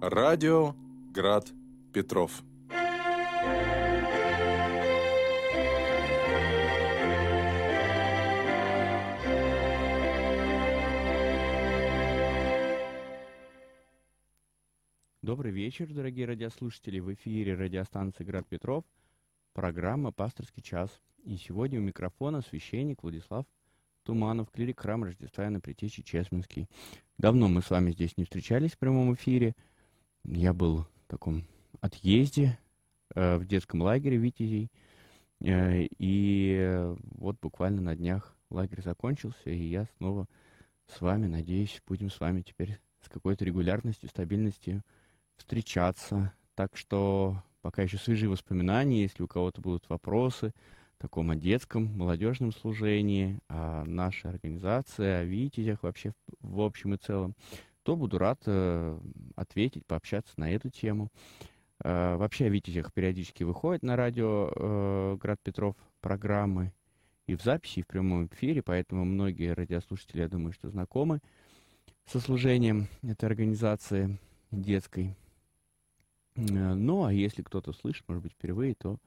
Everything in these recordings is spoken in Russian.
Радио Град Петров. Добрый вечер, дорогие радиослушатели. В эфире радиостанции «Град Петров» программа «Пасторский час». И сегодня у микрофона священник Владислав Туманов, клирик храма Рождества на Притечи Чесменский. Давно мы с вами здесь не встречались в прямом эфире. Я был в таком отъезде э, в детском лагере Витязей. Э, и вот буквально на днях лагерь закончился, и я снова с вами, надеюсь, будем с вами теперь с какой-то регулярностью, стабильностью встречаться. Так что пока еще свежие воспоминания, если у кого-то будут вопросы, таком детском, молодежном служении, о нашей организации, о Витязях вообще в, общем и целом, то буду рад э, ответить, пообщаться на эту тему. Э, вообще о Витязях периодически выходит на радио э, Град Петров программы и в записи, и в прямом эфире, поэтому многие радиослушатели, я думаю, что знакомы со служением этой организации детской. Э, ну, а если кто-то слышит, может быть, впервые, то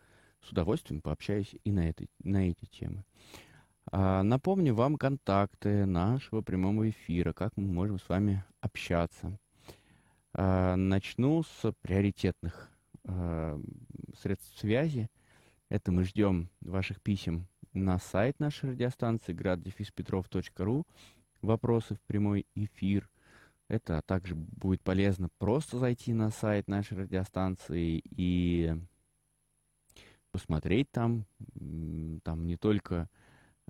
с удовольствием пообщаюсь и на, этой, на эти темы. А, напомню вам контакты нашего прямого эфира, как мы можем с вами общаться. А, начну с приоритетных а, средств связи. Это мы ждем ваших писем на сайт нашей радиостанции graddefispetrov.ru. Вопросы в прямой эфир. Это также будет полезно просто зайти на сайт нашей радиостанции и посмотреть там. Там не только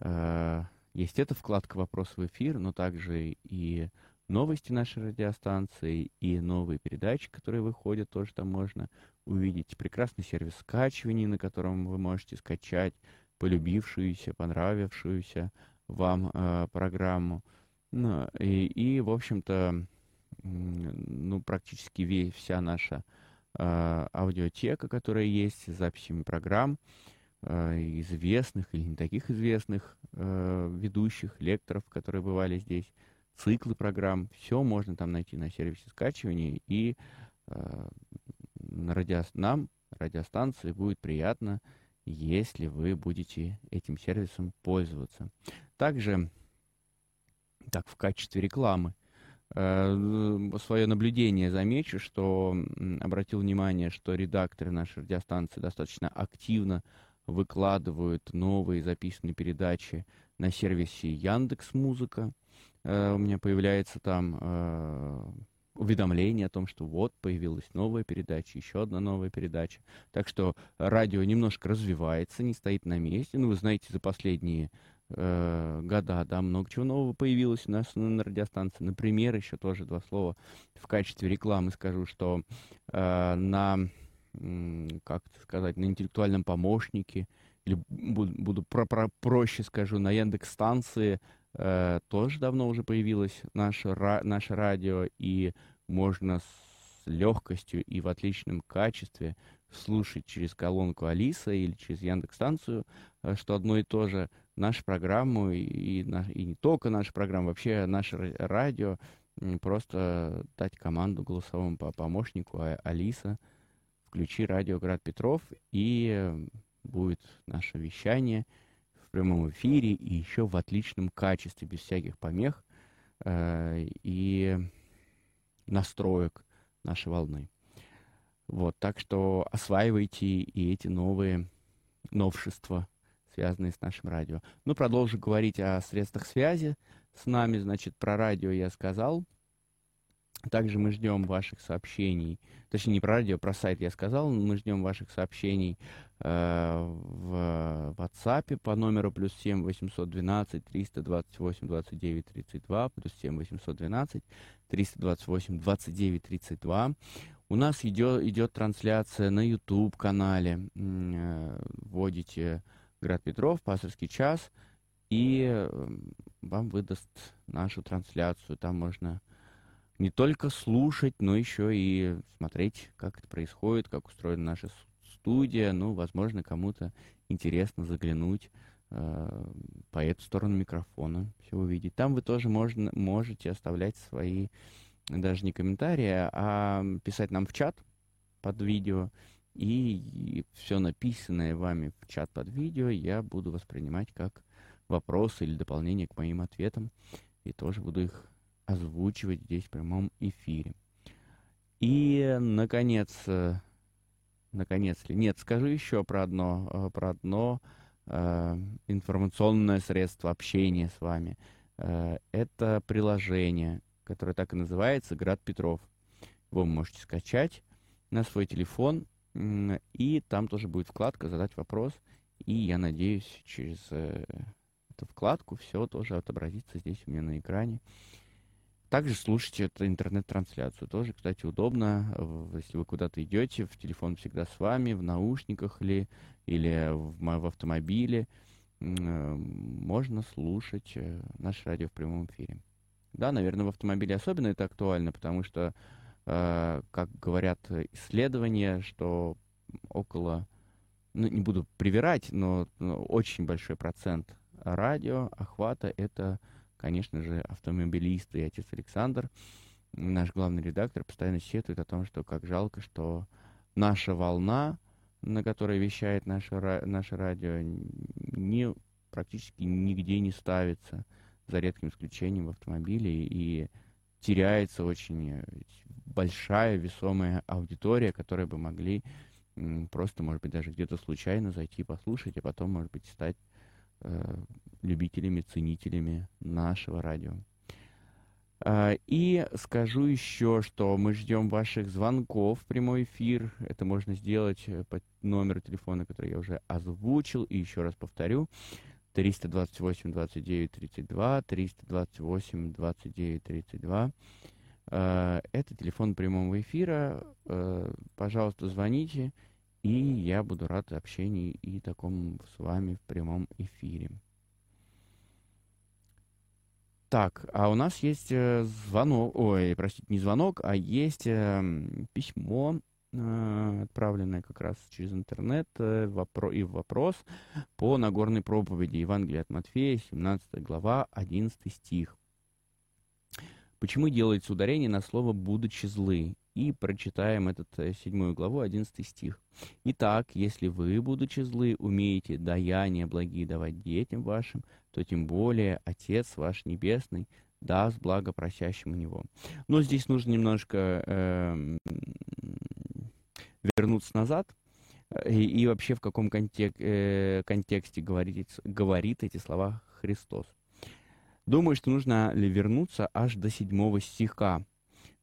э, есть эта вкладка «Вопрос в эфир», но также и новости нашей радиостанции, и новые передачи, которые выходят, тоже там можно увидеть. Прекрасный сервис скачивания, на котором вы можете скачать полюбившуюся, понравившуюся вам э, программу. Ну, и, и, в общем-то, ну, практически весь, вся наша э, аудиотека, которая есть с записями программ э, известных или не таких известных э, ведущих, лекторов, которые бывали здесь, циклы программ. Все можно там найти на сервисе скачивания. И на радио, нам, радиостанции, будет приятно, если вы будете этим сервисом пользоваться. Также, так, в качестве рекламы, свое наблюдение замечу, что обратил внимание, что редакторы нашей радиостанции достаточно активно выкладывают новые записанные передачи на сервисе Яндекс Музыка. Э, у меня появляется там э, уведомление о том, что вот появилась новая передача, еще одна новая передача. Так что радио немножко развивается, не стоит на месте. Ну, вы знаете, за последние э, года, да, много чего нового появилось у нас на радиостанции. Например, еще тоже два слова в качестве рекламы скажу, что э, на, как сказать, на интеллектуальном помощнике, или буду, буду про, про, проще скажу, на Яндекс-станции э, тоже давно уже появилось наше, ра, наше радио, и можно с легкостью и в отличном качестве слушать через колонку Алиса или через Яндекс-станцию, э, что одно и то же, нашу программу и, и, и не только нашу программу, вообще наше радио, просто дать команду голосовому помощнику а, Алиса, включи радио Град Петров, и будет наше вещание в прямом эфире и еще в отличном качестве, без всяких помех э, и настроек нашей волны. Вот, так что осваивайте и эти новые новшества, связанные с нашим радио. Ну, продолжу говорить о средствах связи с нами. Значит, про радио я сказал. Также мы ждем ваших сообщений, точнее не про радио, про сайт я сказал, мы ждем ваших сообщений э, в WhatsApp по номеру плюс 7 812 328 29 32, плюс 7 812 328 29 32. У нас идет, идет трансляция на YouTube-канале. Э, вводите Град Петров, пасторский час, и э, вам выдаст нашу трансляцию. Там можно не только слушать, но еще и смотреть, как это происходит, как устроена наша студия. Ну, возможно, кому-то интересно заглянуть э, по эту сторону микрофона, все увидеть. Там вы тоже можно, можете оставлять свои даже не комментарии, а писать нам в чат под видео. И все написанное вами в чат под видео я буду воспринимать как вопросы или дополнение к моим ответам. И тоже буду их озвучивать здесь в прямом эфире. И, наконец, э, наконец ли, нет, скажу еще про одно, э, про одно э, информационное средство общения с вами. Э, это приложение, которое так и называется «Град Петров». Его вы можете скачать на свой телефон, и там тоже будет вкладка «Задать вопрос». И я надеюсь, через э, эту вкладку все тоже отобразится здесь у меня на экране. Также слушайте эту интернет-трансляцию. Тоже, кстати, удобно, если вы куда-то идете, в телефон всегда с вами, в наушниках ли, или в, в автомобиле. Можно слушать э, наше радио в прямом эфире. Да, наверное, в автомобиле особенно это актуально, потому что, как говорят исследования, что около, ну, не буду привирать, но, но очень большой процент радио охвата это конечно же, автомобилист и отец Александр, наш главный редактор, постоянно сетует о том, что как жалко, что наша волна, на которой вещает наше, наше радио, не, практически нигде не ставится, за редким исключением в автомобиле, и теряется очень большая весомая аудитория, которая бы могли просто, может быть, даже где-то случайно зайти послушать, а потом, может быть, стать э, любителями, ценителями нашего радио. А, и скажу еще, что мы ждем ваших звонков в прямой эфир. Это можно сделать э, по номеру телефона, который я уже озвучил. И еще раз повторю. 328 29 32, 328 29 32. Это телефон прямого эфира. Э, пожалуйста, звоните, и я буду рад общению и такому с вами в прямом эфире. Так, а у нас есть э, звонок, ой, простите, не звонок, а есть э, письмо, отправленное как раз через интернет, э, и вопрос по Нагорной проповеди Евангелия от Матфея, 17 глава, 11 стих. Почему делается ударение на слово «будучи злы»? И прочитаем этот э, седьмую главу, 11 стих. «Итак, если вы, будучи злы, умеете даяния благие давать детям вашим, то тем более Отец ваш Небесный даст благо просящему Него». Но здесь нужно немножко э, вернуться назад, э, и, и вообще в каком контек, э, контексте говорит, говорит эти слова Христос. Думаю, что нужно ли вернуться аж до седьмого стиха.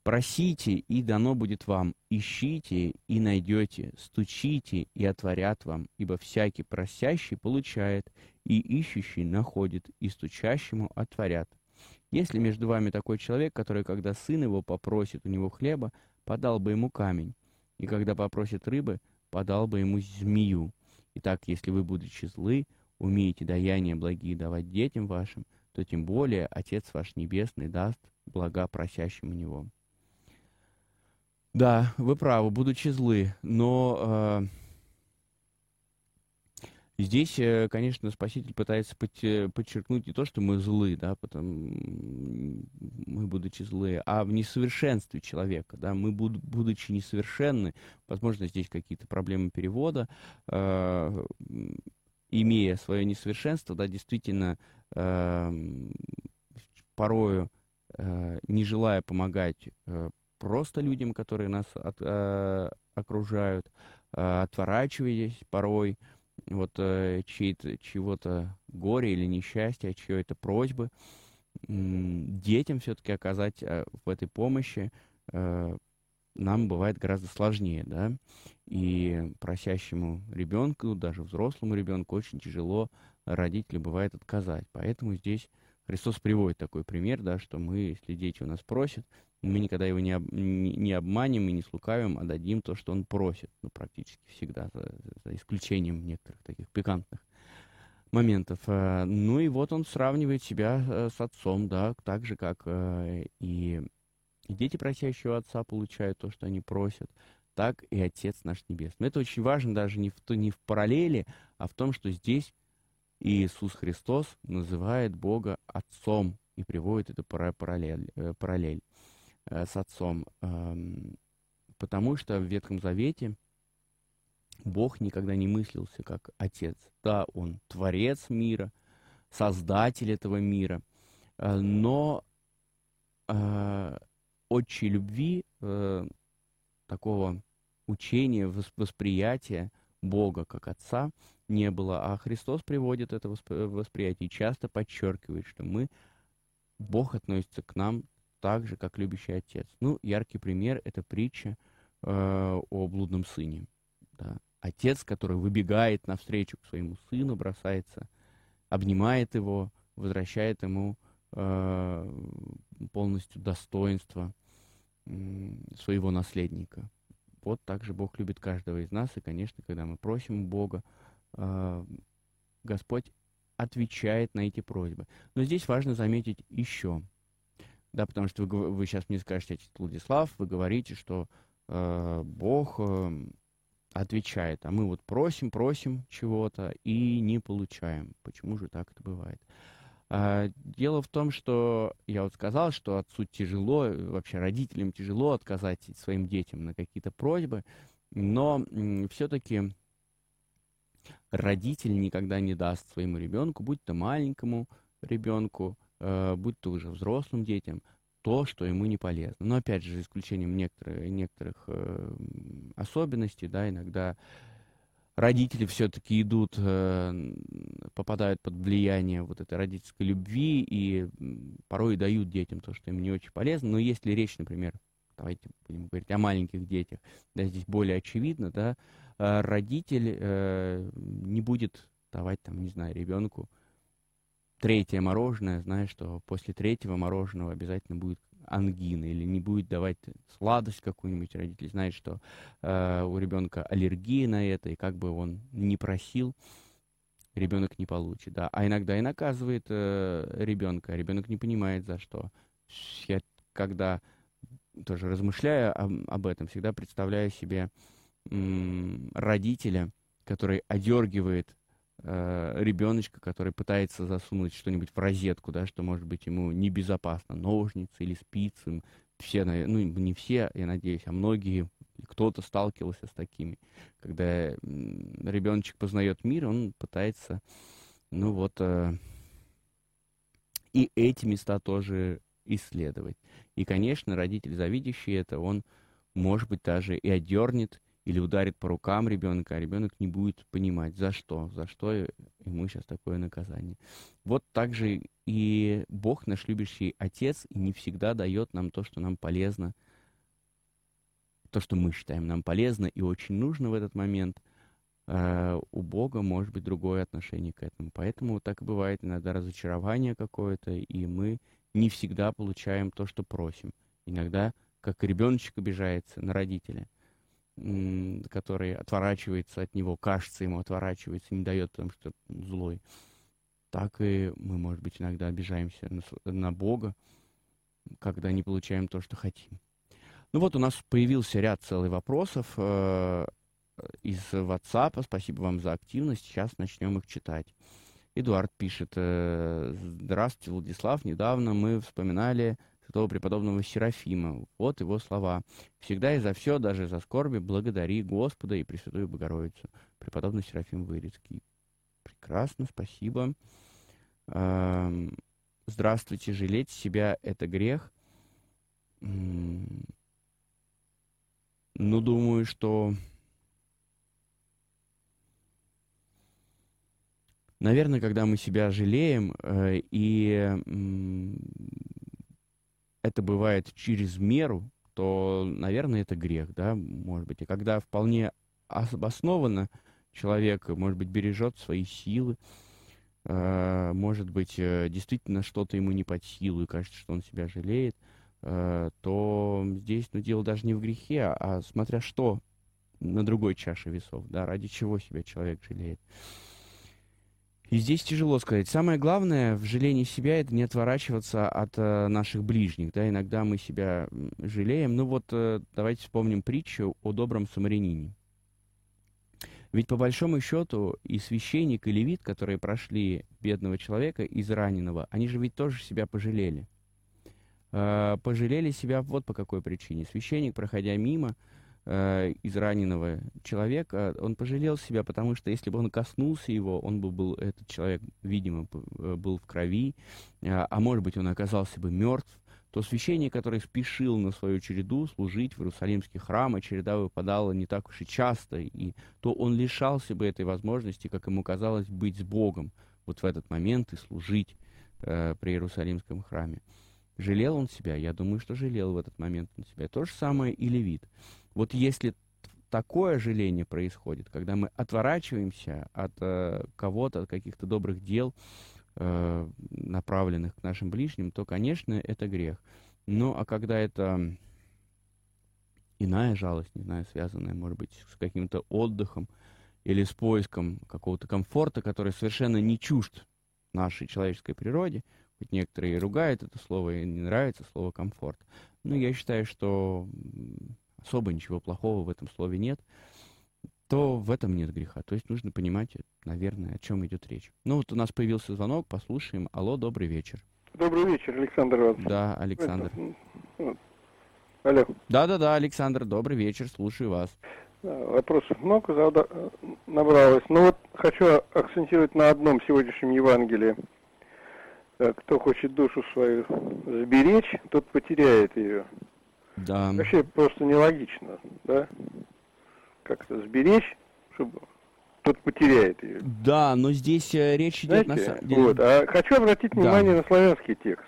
«Просите, и дано будет вам, ищите, и найдете, стучите, и отворят вам, ибо всякий просящий получает, и ищущий находит, и стучащему отворят. Если между вами такой человек, который, когда сын его попросит у него хлеба, подал бы ему камень, и когда попросит рыбы, подал бы ему змею. Итак, если вы, будучи злы, умеете даяния благие давать детям вашим, то тем более Отец ваш Небесный даст блага просящим у Него. Да, вы правы, будучи злы, но э, здесь, э, конечно, Спаситель пытается подчеркнуть не то, что мы злы, да, потому, мы будучи злые, а в несовершенстве человека, да, мы, буд, будучи несовершенны, возможно, здесь какие-то проблемы перевода, э, имея свое несовершенство, да, действительно э, порою, э, не желая помогать э, просто людям, которые нас от, э, окружают, э, отворачиваясь порой вот э, чего-то горе или несчастья, чьей-то просьбы, детям все-таки оказать э, в этой помощи э, нам бывает гораздо сложнее, да, и просящему ребенку, даже взрослому ребенку очень тяжело родителю бывает отказать. Поэтому здесь Христос приводит такой пример, да, что мы, если дети у нас просят, мы никогда его не, об, не, не обманем и не слукавим, а дадим то, что он просит. Ну, практически всегда, за, за исключением некоторых таких пикантных моментов. Э, ну и вот он сравнивает себя э, с отцом, да, так же, как э, и дети просящего отца получают то, что они просят, так и Отец наш Небесный. Это очень важно даже не в, не в параллели, а в том, что здесь Иисус Христос называет Бога Отцом и приводит эту параллель. параллель. Э, с отцом, потому что в Ветхом Завете Бог никогда не мыслился как отец. Да, он творец мира, создатель этого мира, э, но э, отчей любви, такого учения, восприятия Бога как Отца не было, а Христос приводит это восприятие и часто подчеркивает, что мы, Бог относится к нам так же, как любящий Отец. Ну, яркий пример — это притча э, о блудном сыне. Да. Отец, который выбегает навстречу к своему сыну, бросается, обнимает его, возвращает ему э, полностью достоинство э, своего наследника. Вот так же Бог любит каждого из нас, и, конечно, когда мы просим Бога, э, Господь отвечает на эти просьбы. Но здесь важно заметить еще, да, потому что вы, вы сейчас мне скажете, Владислав, вы говорите, что э, Бог э, отвечает, а мы вот просим, просим чего-то и не получаем. Почему же так это бывает? А, дело в том, что я вот сказал, что отцу тяжело, вообще родителям тяжело отказать своим детям на какие-то просьбы, но все-таки родитель никогда не даст своему ребенку, будь то маленькому ребенку, э, будь то уже взрослым детям, то, что ему не полезно. Но опять же, исключением некоторых, некоторых э, особенностей, да, иногда родители все-таки идут, э, попадают под влияние вот этой родительской любви и порой дают детям то, что им не очень полезно. Но если речь, например, давайте будем говорить о маленьких детях, да, здесь более очевидно, да, э, родитель э, не будет давать, там, не знаю, ребенку третье мороженое, зная, что после третьего мороженого обязательно будет ангина или не будет давать сладость какую-нибудь, родитель знает, что э, у ребенка аллергия на это, и как бы он не просил, ребенок не получит, да. А иногда и наказывает э, ребенка, ребенок не понимает за что. Я когда тоже размышляя об, об этом, всегда представляю себе м, родителя, который одергивает э, ребеночка, который пытается засунуть что-нибудь в розетку, да, что может быть ему небезопасно, ножницы или спицы. Все, ну не все, я надеюсь, а многие, кто-то сталкивался с такими, когда ребеночек познает мир, он пытается, ну вот, э, и эти места тоже исследовать. И, конечно, родитель, завидящий это, он, может быть, даже и одернет, или ударит по рукам ребенка, а ребенок не будет понимать, за что, за что ему сейчас такое наказание. Вот так же и Бог, наш любящий Отец, не всегда дает нам то, что нам полезно, то, что мы считаем нам полезно и очень нужно в этот момент. Uh, у Бога может быть другое отношение к этому. Поэтому так и бывает иногда разочарование какое-то, и мы не всегда получаем то, что просим. Иногда, как ребеночек обижается на родителя – который отворачивается от него, кажется ему отворачивается, не дает, потому что злой, так и мы, может быть, иногда обижаемся на, Бога, когда не получаем то, что хотим. Ну вот у нас появился ряд целых вопросов э, из WhatsApp. Спасибо вам за активность. Сейчас начнем их читать. Эдуард пишет. Э, Здравствуйте, Владислав. Недавно мы вспоминали святого преподобного Серафима. Вот его слова. «Всегда и за все, даже за скорби, благодари Господа и Пресвятую Богородицу». Преподобный Серафим Вырицкий. Прекрасно, спасибо. Здравствуйте, жалеть себя – это грех. Ну, думаю, что... Наверное, когда мы себя жалеем э, и это бывает через меру, то, наверное, это грех, да, может быть. И когда вполне обоснованно человек, может быть, бережет свои силы, э, может быть, э, действительно что-то ему не под силу, и кажется, что он себя жалеет, э, то здесь, ну, дело даже не в грехе, а, а смотря что на другой чаше весов, да, ради чего себя человек жалеет. И здесь тяжело сказать. Самое главное в жалении себя это не отворачиваться от э, наших ближних. Да? Иногда мы себя жалеем. Ну вот э, давайте вспомним притчу о добром самарянине. Ведь по большому счету и священник, и левит, которые прошли бедного человека из раненого, они же ведь тоже себя пожалели. э, пожалели себя вот по какой причине. Священник, проходя мимо э, израненного человека, он пожалел себя, потому что если бы он коснулся его, он бы был, этот человек, видимо, э, был в крови, э, а может быть, он оказался бы мертв, то священник, который спешил на свою череду служить в Иерусалимский храм, а череда выпадала не так уж и часто, и то он лишался бы этой возможности, как ему казалось, быть с Богом вот в этот момент и служить э, при Иерусалимском храме. Жалел он себя? Я думаю, что жалел в этот момент он себя. То же самое и левит. Вот если такое жаление происходит, когда мы отворачиваемся от э, кого-то, от каких-то добрых дел, э, направленных к нашим ближним, то, конечно, это грех. Ну, а когда это иная жалость, не знаю, связанная, может быть, с каким-то отдыхом или с поиском какого-то комфорта, который совершенно не чужд нашей человеческой природе, хоть некоторые ругают это слово и не нравится слово комфорт, но я считаю, что особо ничего плохого в этом слове нет то в этом нет греха. То есть нужно понимать, наверное, о чем идет речь. Ну вот у нас появился звонок, послушаем. Алло, добрый вечер. Добрый вечер, Александр вас. Да, Александр. Вот. Алло. Да-да-да, Александр, добрый вечер, слушаю вас. Вопросов много зада... набралось. Но вот хочу акцентировать на одном сегодняшнем Евангелии. Э, кто хочет душу свою сберечь, тот потеряет ее. Да. Вообще просто нелогично, да? как-то сберечь, чтобы тот потеряет ее. Да, но здесь э, речь идет Знаете, на самом деле... Вот, а хочу обратить Да. внимание на славянский текст.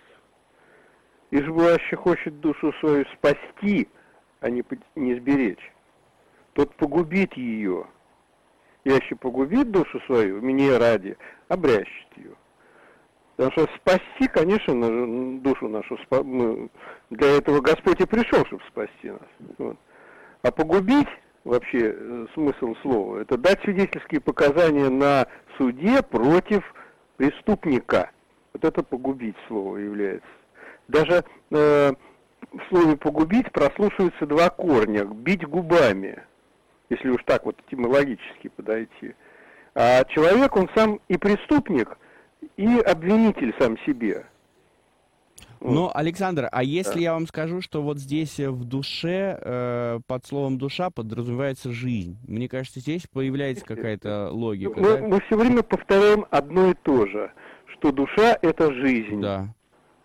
Ишь хочет душу свою спасти, а не, не сберечь. Тот погубит ее. Яще погубит душу свою, мне ради, обрящет ее. Потому что спасти, конечно, душу нашу, мы- для этого Господь и пришел, чтобы спасти нас. Вот. А погубить, вообще э, смысл слова, это дать свидетельские показания на суде против преступника. Вот это погубить слово является. Даже э, в слове погубить прослушиваются два корня. Бить губами, если уж так вот этимологически подойти. А человек, он сам и преступник, и обвинитель сам себе. Но, Александр, а если я вам скажу, что вот здесь э, в душе, э, под словом душа подразумевается жизнь? Мне кажется, здесь появляется какая-то логика, Мы, да? мы все время повторяем одно и то же, что душа это жизнь. Да.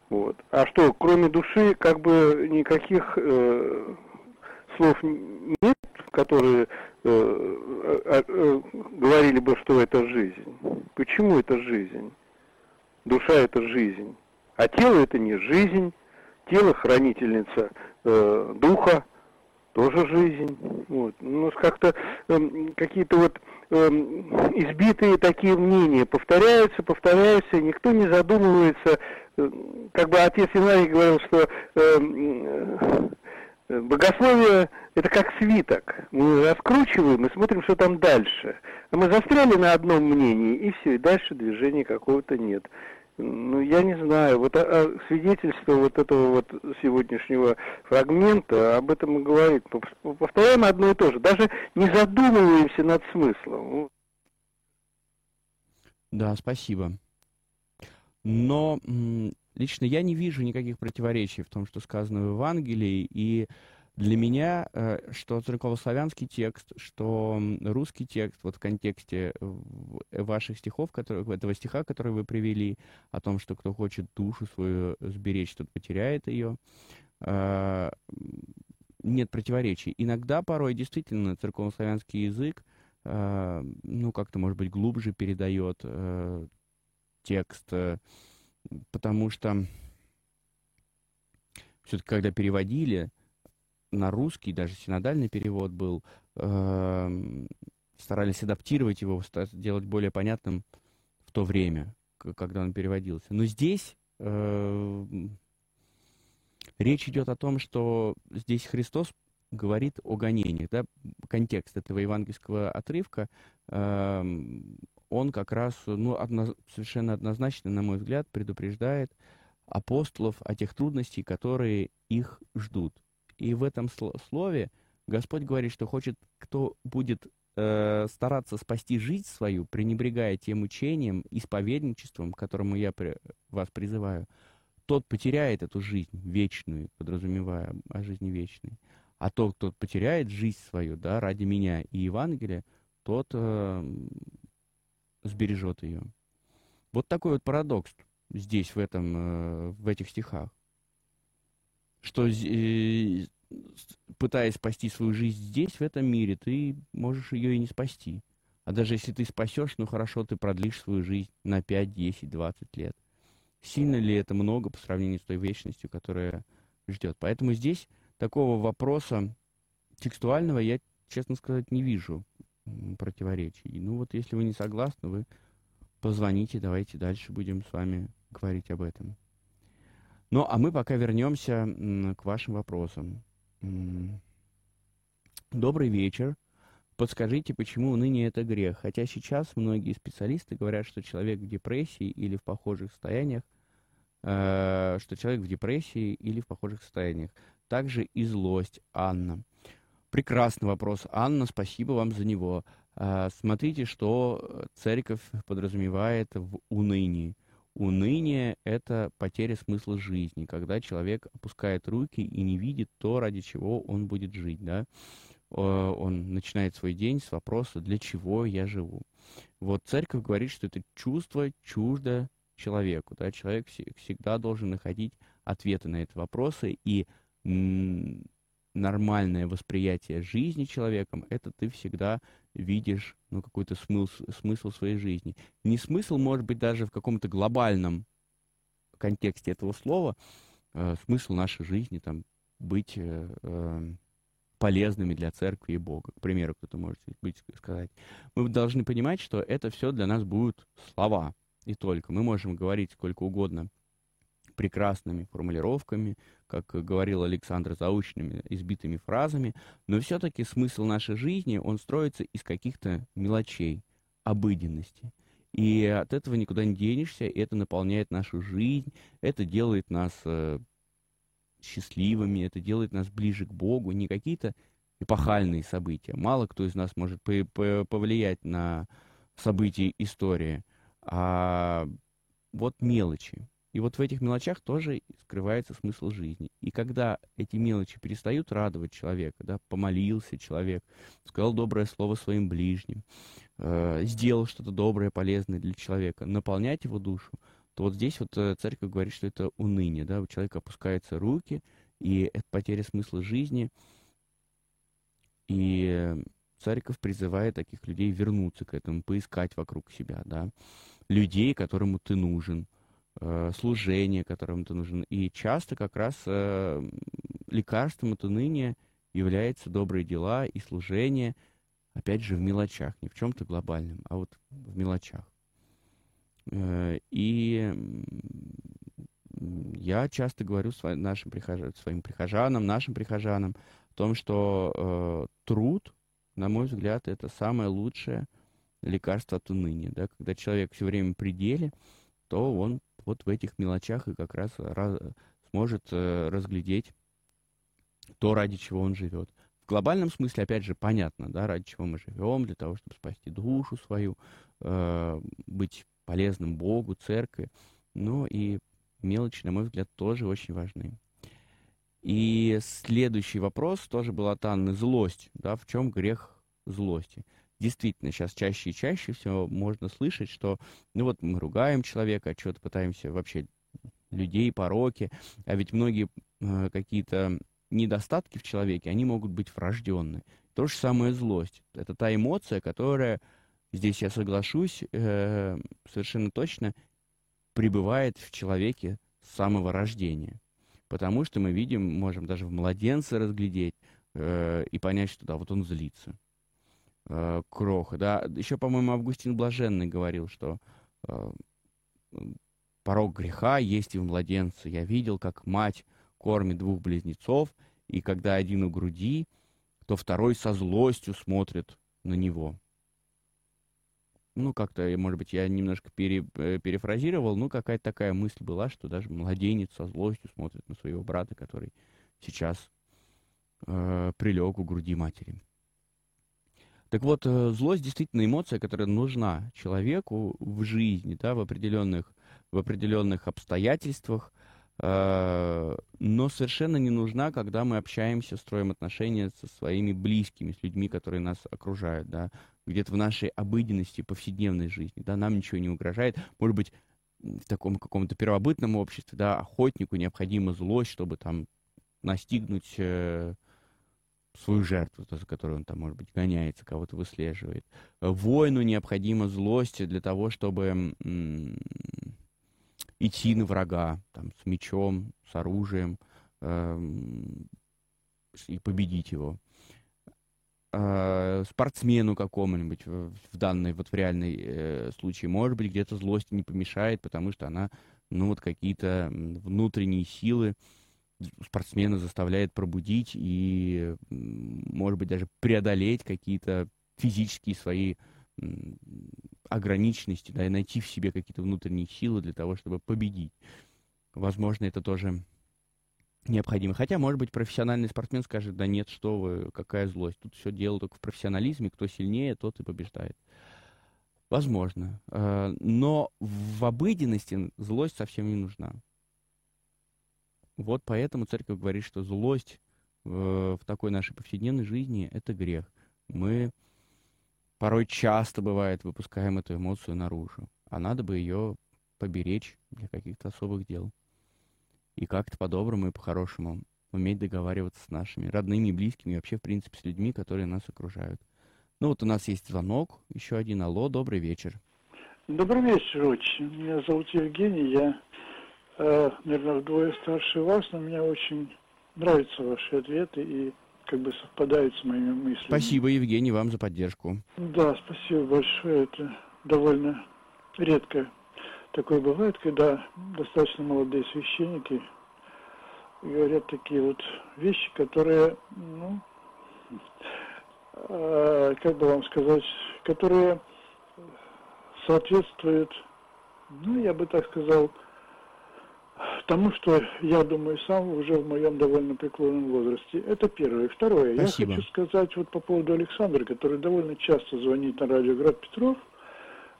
Вот. А что, кроме души, как бы никаких э, слов нет, которые э, э, э, говорили бы, что это жизнь. Почему это жизнь? Душа это жизнь. А тело это не жизнь. Тело хранительница э, духа, тоже жизнь. Вот. Ну, как-то эм, какие-то вот эм, избитые такие мнения повторяются, повторяются, никто не задумывается. Э, Как бы отец Иваний говорил, что э, богословие это как свиток. Мы раскручиваем и смотрим, что там дальше. А мы застряли на одном мнении, и все, и дальше движения какого-то нет. Ну, я не знаю, вот а, а, свидетельство вот этого вот сегодняшнего фрагмента об этом и говорит. Пов- Повторяем одно и то же, даже не задумываемся над смыслом. Да, спасибо. Но лично я не вижу никаких противоречий в том, что сказано в Евангелии, и для меня, э, что церковнославянский текст, что русский текст, вот в контексте в- ваших стихов, которые, этого стиха, который вы привели, о том, что кто хочет душу свою сберечь, тот потеряет ее, э, нет противоречий. Иногда, порой, действительно, церковнославянский язык, э, ну, как-то, может быть, глубже передает э, текст, э, потому что все-таки, когда переводили на русский, даже синодальный перевод был, эм, старались адаптировать его, сделать более понятным в то время, когда он переводился. Но здесь э, речь идет о том, что здесь Христос говорит о гонениях. Да? Контекст этого евангельского отрывка, эм, он как раз ну, одно- совершенно однозначно, на мой взгляд, предупреждает апостолов о тех трудностях, которые их ждут. И в этом сло- слове Господь говорит, что хочет, кто будет э, стараться спасти жизнь свою, пренебрегая тем учением, исповедничеством, к которому я при- вас призываю, тот потеряет эту жизнь вечную, подразумевая о жизни вечной. А тот, кто потеряет жизнь свою, да, ради меня и Евангелия, тот э, сбережет ее. Вот такой вот парадокс здесь, в, этом, э, в этих стихах. Что, э, пытаясь спасти свою жизнь здесь, в этом мире, ты можешь ее и не спасти. А даже если ты спасешь, ну хорошо, ты продлишь свою жизнь на 5, 10, 20 лет. Сильно ли это много по сравнению с той вечностью, которая ждет? Поэтому здесь такого вопроса текстуального я, честно сказать, не вижу противоречий. Ну вот если вы не согласны, вы позвоните, давайте дальше будем с вами говорить об этом. Ну, а мы пока вернемся к вашим вопросам. Добрый вечер. Подскажите, почему уныние это грех? Хотя сейчас многие специалисты говорят, что человек в депрессии или в похожих состояниях, э, что человек в депрессии или в похожих состояниях. Также и злость, Анна. Прекрасный вопрос, Анна, спасибо вам за него. Э, смотрите, что церковь подразумевает в унынии. Уныние – это потеря смысла жизни, когда человек опускает руки и не видит то, ради чего он будет жить, да. Э, он начинает свой день с вопроса «для чего я живу?». Вот церковь говорит, что это чувство чуждо человеку. Да? Человек всегда должен находить ответы на эти вопросы, и нормальное восприятие жизни человеком, это ты всегда видишь ну, какой-то смысл, смысл своей жизни. Не смысл, может быть, даже в каком-то глобальном контексте этого слова, э, смысл нашей жизни, там, быть э, э, полезными для церкви и Бога. К примеру, кто-то может быть сказать. Мы должны понимать, что это все для нас будут слова и только. Мы можем говорить сколько угодно прекрасными формулировками, как говорил Александр, заученными, избитыми фразами, но все-таки смысл нашей жизни, он строится из каких-то мелочей, обыденности. И от этого никуда не денешься, это наполняет нашу жизнь, это делает нас э, счастливыми, это делает нас ближе к Богу, не какие-то эпохальные события. Мало кто из нас может повлиять на события истории, а вот мелочи. И вот в этих мелочах тоже скрывается смысл жизни. И когда эти мелочи перестают радовать человека, да, помолился человек, сказал доброе слово своим ближним, э, сделал что-то доброе, полезное для человека, наполнять его душу, то вот здесь вот э, церковь говорит, что это уныние, да, у человека опускаются руки, и это потеря смысла жизни, и церковь призывает таких людей вернуться к этому, поискать вокруг себя, да, людей, которому ты нужен, служение, которому ты нужен. И часто как раз э, лекарством от уныния является добрые дела и служение, опять же, в мелочах, не в чем-то глобальном, а вот в мелочах. Э, и я часто говорю своим, нашим прихожанам, своим прихожанам, нашим прихожанам о том, что э, труд, на мой взгляд, это самое лучшее лекарство от уныния. Да? Когда человек все время при деле, то он вот в этих мелочах и как раз раз, сможет э, разглядеть то, ради чего он живет. В глобальном смысле, опять же, понятно, да, ради чего мы живем, для того, чтобы спасти душу свою, э, быть полезным Богу, церкви. Но и мелочи, на мой взгляд, тоже очень важны. И следующий вопрос тоже был от Анны. Злость. Да, в чем грех злости? Действительно, сейчас чаще и чаще все можно слышать, что ну вот мы ругаем человека, что-то пытаемся вообще людей, пороки, а ведь многие э, какие-то недостатки в человеке, они могут быть врожденны. То же самое злость. Это та эмоция, которая здесь я соглашусь э, совершенно точно, пребывает в человеке с самого рождения. Потому что мы видим, можем даже в младенце разглядеть э, и понять, что да, вот он злится. Э, кроха, да. Еще, по-моему, Августин Блаженный говорил, что э, порог греха есть и в младенце. Я видел, как мать кормит двух близнецов, и когда один у груди, то второй со злостью смотрит на него ну, как-то, может быть, я немножко пере, э, перефразировал, ну, какая-то такая мысль была, что даже младенец со злостью смотрит на своего брата, который сейчас э, прилег у груди матери. Так вот, э, злость действительно эмоция, которая нужна человеку в жизни, да, в определенных, в определенных обстоятельствах, э, но совершенно не нужна, когда мы общаемся, строим отношения со своими близкими, с людьми, которые нас окружают, да, где-то в нашей обыденности, повседневной жизни, да, нам ничего не угрожает. Может быть, в таком каком-то первобытном обществе, да, охотнику необходима злость, чтобы там настигнуть э, свою жертву, за которую он там, может быть, гоняется, кого-то выслеживает. Воину необходима злость для того, чтобы идти на врага, там, с мечом, с оружием, э, и победить его. Э, спортсмену какому-нибудь в, в данной вот в реальной э, случае, может быть, где-то злость не помешает, потому что она, ну, вот какие-то внутренние силы, спортсмена заставляет пробудить и, может быть, даже преодолеть какие-то физические свои ограниченности, да, и найти в себе какие-то внутренние силы для того, чтобы победить. Возможно, это тоже необходимо. Хотя, может быть, профессиональный спортсмен скажет, да нет, что вы, какая злость. Тут все дело только в профессионализме, кто сильнее, тот и побеждает. Возможно. Э, но в обыденности злость совсем не нужна. Вот поэтому церковь говорит, что злость в, в такой нашей повседневной жизни — это грех. Мы порой часто, бывает, выпускаем эту эмоцию наружу, а надо бы ее поберечь для каких-то особых дел. И как-то по-доброму и по-хорошему уметь договариваться с нашими родными, близкими и вообще, в принципе, с людьми, которые нас окружают. Ну вот у нас есть звонок, еще один. Алло, добрый вечер. Добрый вечер, очень. Меня зовут Евгений, я Э, наверное, вдвое старше вас, но мне очень нравятся ваши ответы и как бы совпадают с моими мыслями. Спасибо, Евгений, вам за поддержку. Да, спасибо большое. Это довольно редко такое бывает, когда достаточно молодые священники говорят такие вот вещи, которые, ну, э, как бы вам сказать, которые соответствуют, ну, я бы так сказал, тому, что я думаю сам уже в моем довольно преклонном возрасте. Это первое. Второе. Спасибо. Я хочу сказать вот по поводу Александра, который довольно часто звонит на радио Град Петров,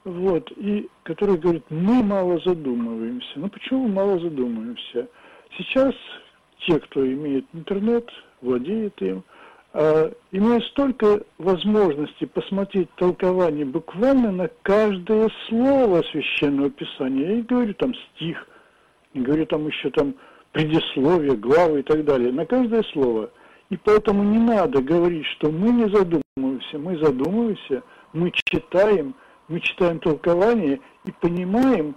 вот, и который говорит, мы мало задумываемся. Ну почему мало задумываемся? Сейчас те, кто имеет интернет, владеет им, э, имеют столько возможностей посмотреть толкование буквально на каждое слово священного писания. Я и говорю там стих – говорю там еще там предисловие, главы и так далее, на каждое слово. И поэтому не надо говорить, что мы не задумываемся, мы задумываемся, мы читаем, мы читаем толкование и понимаем,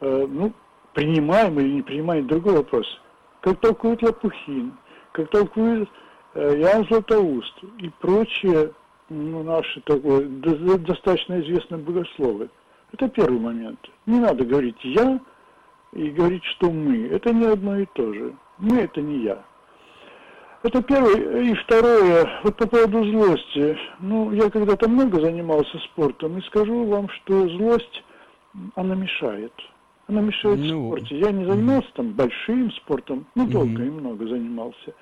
э, ну, принимаем или не принимаем, другой вопрос. Как толкует Лопухин, как толкует э, Иоанн Златоуст и прочие ну, наши такое, достаточно известные богословы. Это первый момент. Не надо говорить «я», и говорить, что мы. Это не одно и то же. Мы – это не я. Это первое. И второе, вот по поводу злости. Ну, я когда-то много занимался спортом, и скажу вам, что злость, она мешает. Она мешает ну... в спорте. Я не занимался там большим спортом, ну, долго и много занимался.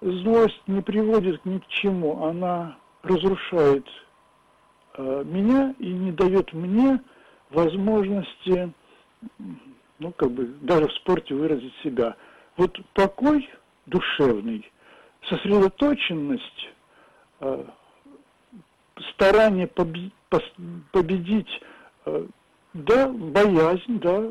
Злость не приводит ни к чему. Она разрушает э, меня и не дает мне возможности ну, как бы, даже в спорте выразить себя. Вот покой душевный, сосредоточенность, э, старание победить, э, да, боязнь, да,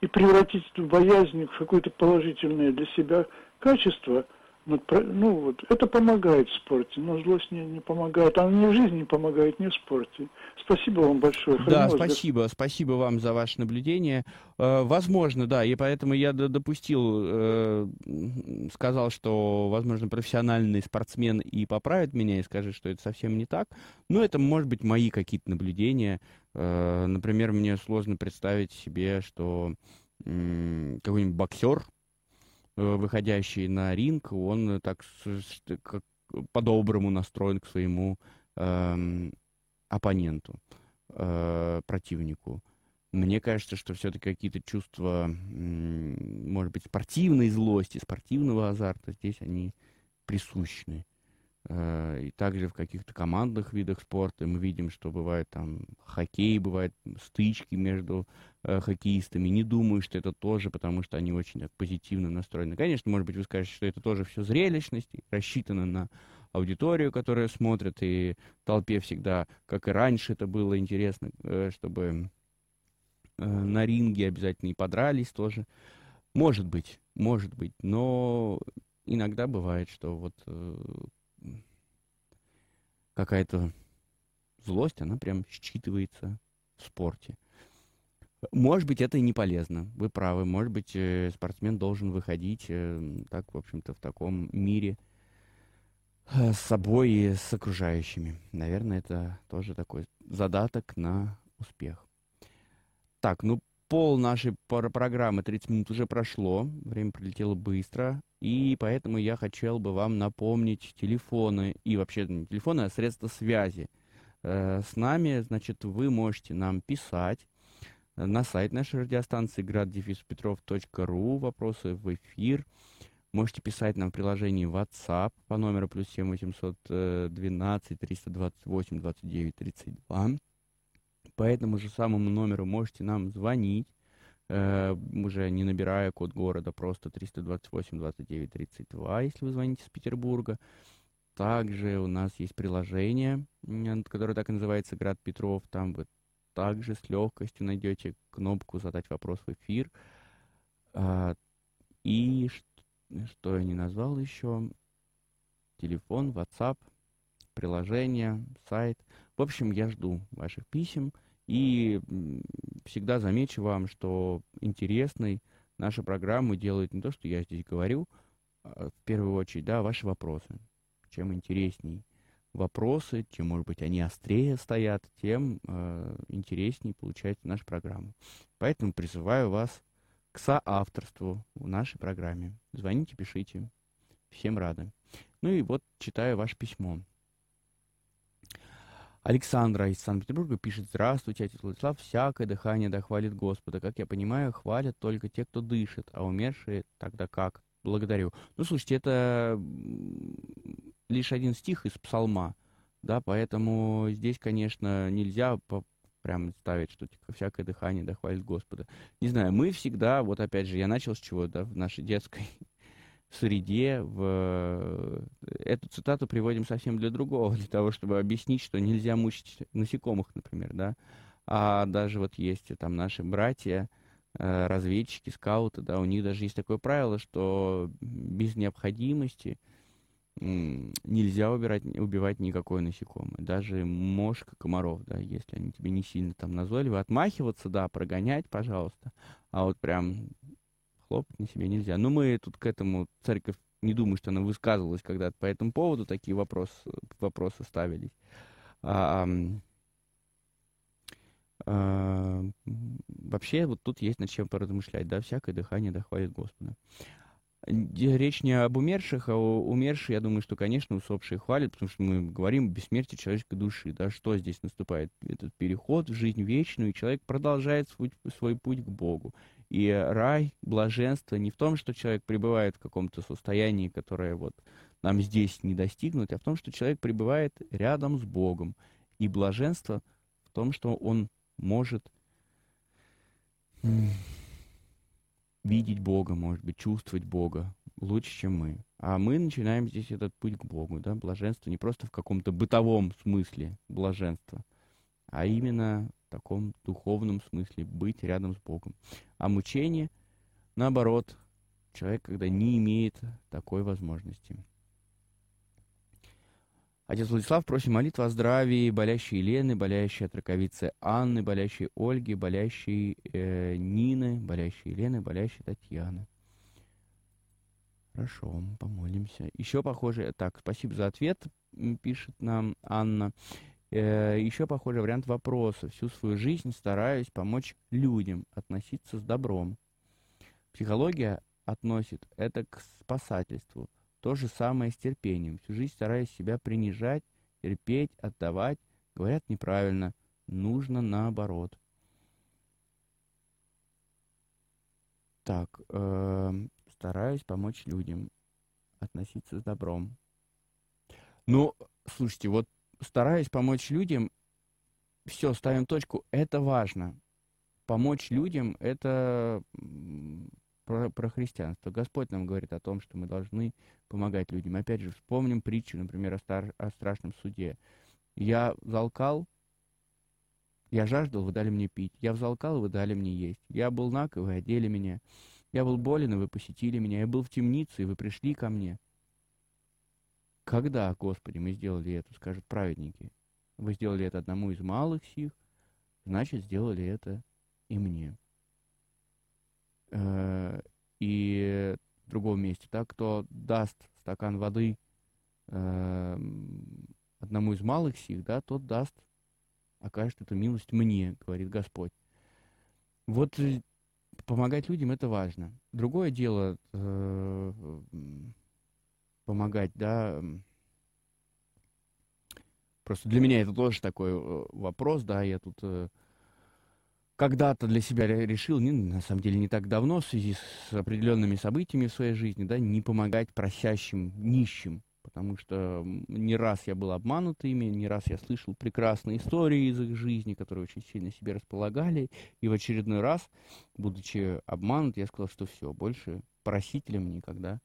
и превратить эту боязнь в какое-то положительное для себя качество – ну, ну вот, это помогает в спорте, но злость не, не помогает. Она ни в жизни не помогает, ни в спорте. Спасибо вам большое. Да, спасибо. Для... Спасибо вам за ваше наблюдение. Э, возможно, да, и поэтому я допустил, э, сказал, что, возможно, профессиональный спортсмен и поправит меня и скажет, что это совсем не так. Но это, может быть, мои какие-то наблюдения. Э, например, мне сложно представить себе, что какой-нибудь боксер, выходящий на ринг, он так по-доброму настроен к своему э, оппоненту, э, противнику. Мне кажется, что все-таки какие-то чувства, может быть, спортивной злости, спортивного азарта здесь они присущны. Э, и также в каких-то командных видах спорта мы видим, что бывает там хоккей, бывают стычки между э, хоккеистами. Не думаю, что это тоже, потому что они очень так, позитивно настроены. Конечно, может быть, вы скажете, что это тоже все зрелищность, рассчитано на аудиторию, которая смотрит, и толпе всегда, как и раньше это было интересно, э, чтобы э, на ринге обязательно и подрались тоже. Может быть, может быть, но иногда бывает, что вот э, какая-то злость, она прям считывается в спорте. Может быть, это и не полезно. Вы правы. Может быть, э, спортсмен должен выходить э, так, в общем-то, в таком мире э, с собой и с окружающими. Наверное, это тоже такой задаток на успех. Так, ну, пол нашей программы 30 минут уже прошло. Время пролетело быстро. И поэтому я хотел бы вам напомнить телефоны, и вообще не телефоны, а средства связи. Э, с нами, значит, вы можете нам писать на сайт нашей радиостанции graddefиспетров.ру, вопросы в эфир. Можете писать нам в приложении WhatsApp по номеру плюс 7 812 328 29 32. По этому же самому номеру можете нам звонить э, уже не набирая код города, просто 328 29 32, если вы звоните с Петербурга. Также у нас есть приложение, которое так и называется «Град Петров». Там вы также с легкостью найдете кнопку «Задать вопрос в эфир». А, и что я не назвал еще? Телефон, WhatsApp, приложение, сайт. В общем, я жду ваших писем. И всегда замечу вам, что интересной наша программа делает не то, что я здесь говорю, а в первую очередь, да, ваши вопросы. Чем интересней вопросы, чем, может быть, они острее стоят, тем э, интереснее получается наша программа. Поэтому призываю вас к соавторству в нашей программе. Звоните, пишите. Всем рады. Ну и вот читаю ваше письмо. Александра из Санкт-Петербурга пишет, здравствуйте, отец Владислав, всякое дыхание да хвалит Господа. Как я понимаю, хвалят только те, кто дышит, а умершие тогда как? Благодарю. Ну, слушайте, это лишь один стих из псалма, да, поэтому здесь, конечно, нельзя прям ставить, что типа, всякое дыхание да хвалит Господа. Не знаю, мы всегда, вот опять же, я начал с чего, да, в нашей детской среде, в... Э, эту цитату приводим совсем для другого, для того, чтобы объяснить, что нельзя мучить насекомых, например, да, а даже вот есть там наши братья, э, разведчики, скауты, да, у них даже есть такое правило, что без необходимости нельзя убирать, убивать никакое насекомое, даже мошка, комаров, да, если они тебе не сильно там назойливы, отмахиваться, да, прогонять, пожалуйста, а вот прям хлопать на себе нельзя. Но мы тут к этому, церковь, не думаю, что она высказывалась когда-то по этому поводу, такие вопросы, вопросы ставились. А, а, вообще, вот тут есть над чем поразмышлять, да, всякое дыхание да хвалит Господа. Речь не об умерших, а о умерших, я думаю, что, конечно, усопшие хвалят, потому что мы говорим о бессмертии человеческой души, да, что здесь наступает? Этот переход в жизнь вечную, и человек продолжает свой, свой путь к Богу. И рай, блаженство не в том, что человек пребывает в каком-то состоянии, которое вот нам здесь не достигнуть, а в том, что человек пребывает рядом с Богом. И блаженство в том, что он может видеть Бога, может быть, чувствовать Бога лучше, чем мы. А мы начинаем здесь этот путь к Богу, да, блаженство не просто в каком-то бытовом смысле блаженства, а именно таком духовном смысле, быть рядом с Богом. А мучение, наоборот, человек, когда не имеет такой возможности. Отец Владислав, просим молитву о здравии болящей Елены, болящей от раковицы Анны, болящей Ольги, болящей э, Нины, болящей Елены, болящей Татьяны. Хорошо, помолимся. Еще похоже, так, спасибо за ответ, пишет нам Анна. Э, еще похожий вариант вопроса. Всю свою жизнь стараюсь помочь людям относиться с добром. Психология относит это к спасательству. То же самое с терпением. Всю жизнь стараюсь себя принижать, терпеть, отдавать. Говорят неправильно. Нужно наоборот. Так, э, стараюсь помочь людям относиться с добром. Ну, слушайте, вот стараюсь помочь людям, все, ставим точку, это важно. Помочь людям — это про, про христианство. Господь нам говорит о том, что мы должны помогать людям. Опять же, вспомним притчу, например, о, стар, о страшном суде. Я залкал, я жаждал, вы дали мне пить. Я взалкал, вы дали мне есть. Я был наг, и вы одели меня. Я был болен, и вы посетили меня. Я был в темнице, и вы пришли ко мне. Когда, Господи, мы сделали это, скажут праведники. Вы сделали это одному из малых сих, значит, сделали это и мне. Э, и в другом месте, так, кто даст стакан воды эм, одному из малых сих, да, тот даст, окажет эту милость мне, говорит Господь. Вот э, помогать людям это важно. Другое дело э, помогать, да. Просто для меня это тоже такой вопрос, да, я тут когда-то для себя решил, не, на самом деле не так давно, в связи с определенными событиями в своей жизни, да, не помогать просящим, нищим. Потому что не раз я был обманут ими, не раз я слышал прекрасные истории из их жизни, которые очень сильно себе располагали. И в очередной раз, будучи обманут, я сказал, что все, больше просителям никогда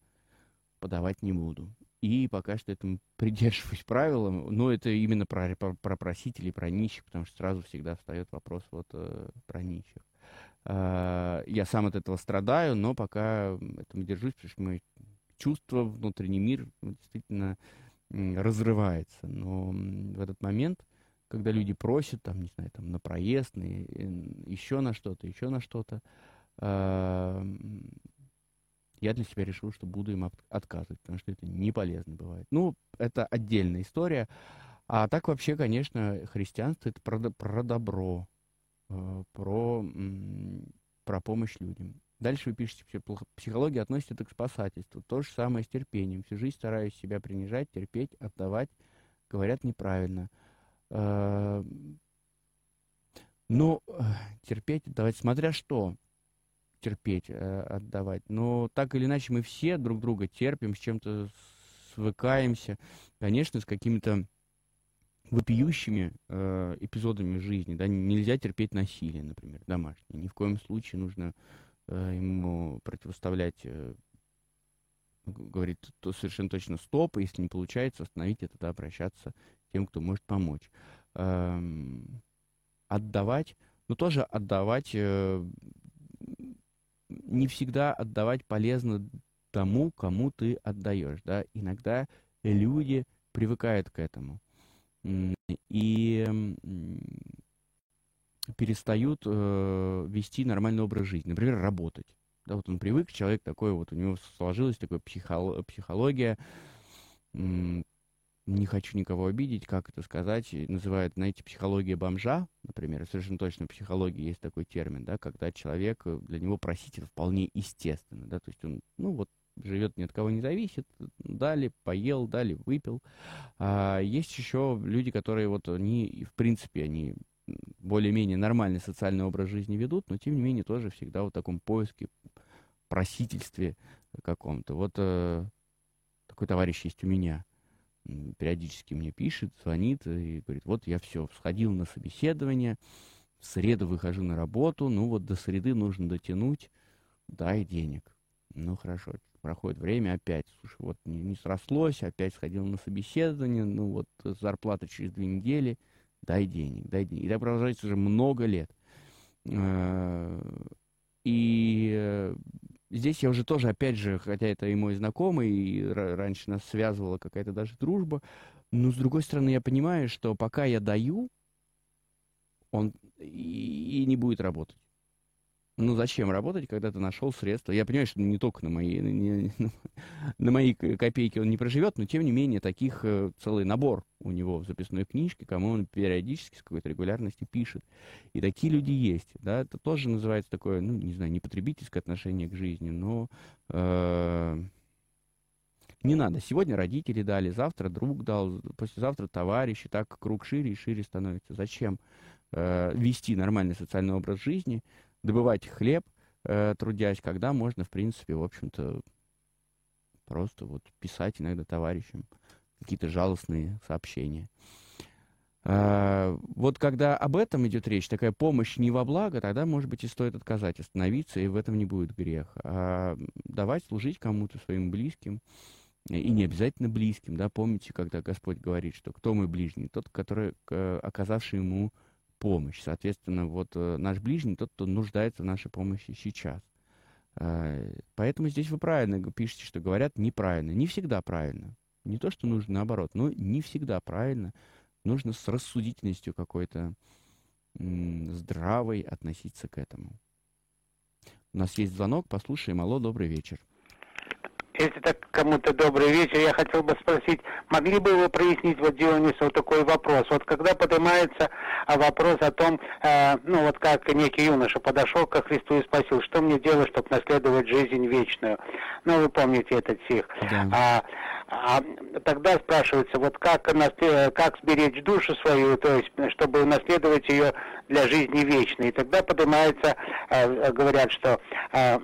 подавать не буду. И пока что этому придерживаюсь правилам. Но это именно про, про, про просителей, про нищих, потому что сразу всегда встает вопрос вот э, про нищих. Э, я сам от этого страдаю, но пока этому держусь, потому что мое чувство, внутренний мир действительно разрывается. Но в этот момент, когда люди просят, там, не знаю, там, на проезд, на, еще на что-то, еще на что-то, э, я для себя решил, что буду им отказывать, потому что это не полезно бывает. Ну, это отдельная история. А так вообще, конечно, христианство это про, про добро, э, про, про помощь людям. Дальше вы пишете, психология относится это к спасательству. То же самое с терпением. Всю жизнь стараюсь себя принижать, терпеть, отдавать. Говорят неправильно. Э, ну, э, терпеть, отдавать, смотря что терпеть, э, отдавать. Но так или иначе мы все друг друга терпим, с чем-то свыкаемся. Конечно, с какими-то вопиющими э, эпизодами жизни. Да, нельзя терпеть насилие, например, домашнее. Ни в коем случае нужно э, ему противоставлять, э, говорит то совершенно точно стоп, и если не получается, остановить это, да, обращаться к тем, кто может помочь. Э, отдавать, но тоже отдавать э, не всегда отдавать полезно тому, кому ты отдаешь, да, иногда люди привыкают к этому. И перестают э, вести нормальный образ жизни, например, работать. Да, вот он привык, человек такой, вот у него сложилась такая психо психология, не хочу никого обидеть, как это сказать, называют, знаете, психология бомжа, например, совершенно точно в психологии есть такой термин, да, когда человек, э, для него просить это вполне естественно, да, то есть он, ну вот, живет ни от кого не зависит, дали, поел, дали, выпил. А есть еще люди, которые вот они, в принципе, они более-менее нормальный социальный образ жизни ведут, но тем не менее тоже всегда в таком поиске, просительстве каком-то. Вот э, такой товарищ есть у меня периодически мне пишет, звонит и говорит, вот я все, сходил на собеседование, в среду выхожу на работу, ну вот до среды нужно дотянуть, дай денег. Ну хорошо, проходит время, опять, слушай, вот не, не срослось, опять сходил на собеседование, ну вот зарплата через две недели, дай денег, дай денег. И так продолжается уже много лет. Э, и э, Здесь я уже тоже, опять же, хотя это и мой знакомый, и раньше нас связывала какая-то даже дружба, но с другой стороны я понимаю, что пока я даю, он и не будет работать. Ну зачем работать, когда ты нашел средства? Я понимаю, что не только на мои, не, на мои копейки он не проживет, но тем не менее таких э, целый набор у него в записной книжке, кому он периодически с какой-то регулярностью пишет. И такие люди есть. Да? Это тоже называется такое, ну не знаю, не потребительское отношение к жизни, но э, не надо. Сегодня родители дали, завтра друг дал, послезавтра товарищи, так круг шире и шире становится. Зачем э, вести нормальный социальный образ жизни? Добывать хлеб, э, трудясь, когда можно, в принципе, в общем-то, просто вот писать иногда товарищам какие-то жалостные сообщения. А, вот когда об этом идет речь, такая помощь не во благо, тогда, может быть, и стоит отказать, остановиться, и в этом не будет грех. А давать служить кому-то своим близким, и не обязательно близким, да, помните, когда Господь говорит, что кто мой ближний? Тот, который, оказавший ему помощь. Соответственно, вот э, наш ближний, тот, кто нуждается в нашей помощи сейчас. А, поэтому здесь вы правильно пишете, что говорят неправильно. Не всегда правильно. Не то, что нужно наоборот, но не всегда правильно нужно с рассудительностью какой-то здравой относиться к этому. У нас есть звонок, послушаем. Алло, добрый вечер. Если так кому-то добрый вечер, я хотел бы спросить, могли бы вы прояснить вот Дионису вот такой вопрос? Вот когда поднимается а, вопрос о том, э, ну вот как некий юноша подошел ко Христу и спросил, что мне делать, чтобы наследовать жизнь вечную? Ну, вы помните этот стих. Да. А, а тогда спрашивается, вот как, как сберечь душу свою, то есть, чтобы наследовать ее для жизни вечной. И тогда поднимается, э, говорят, что э,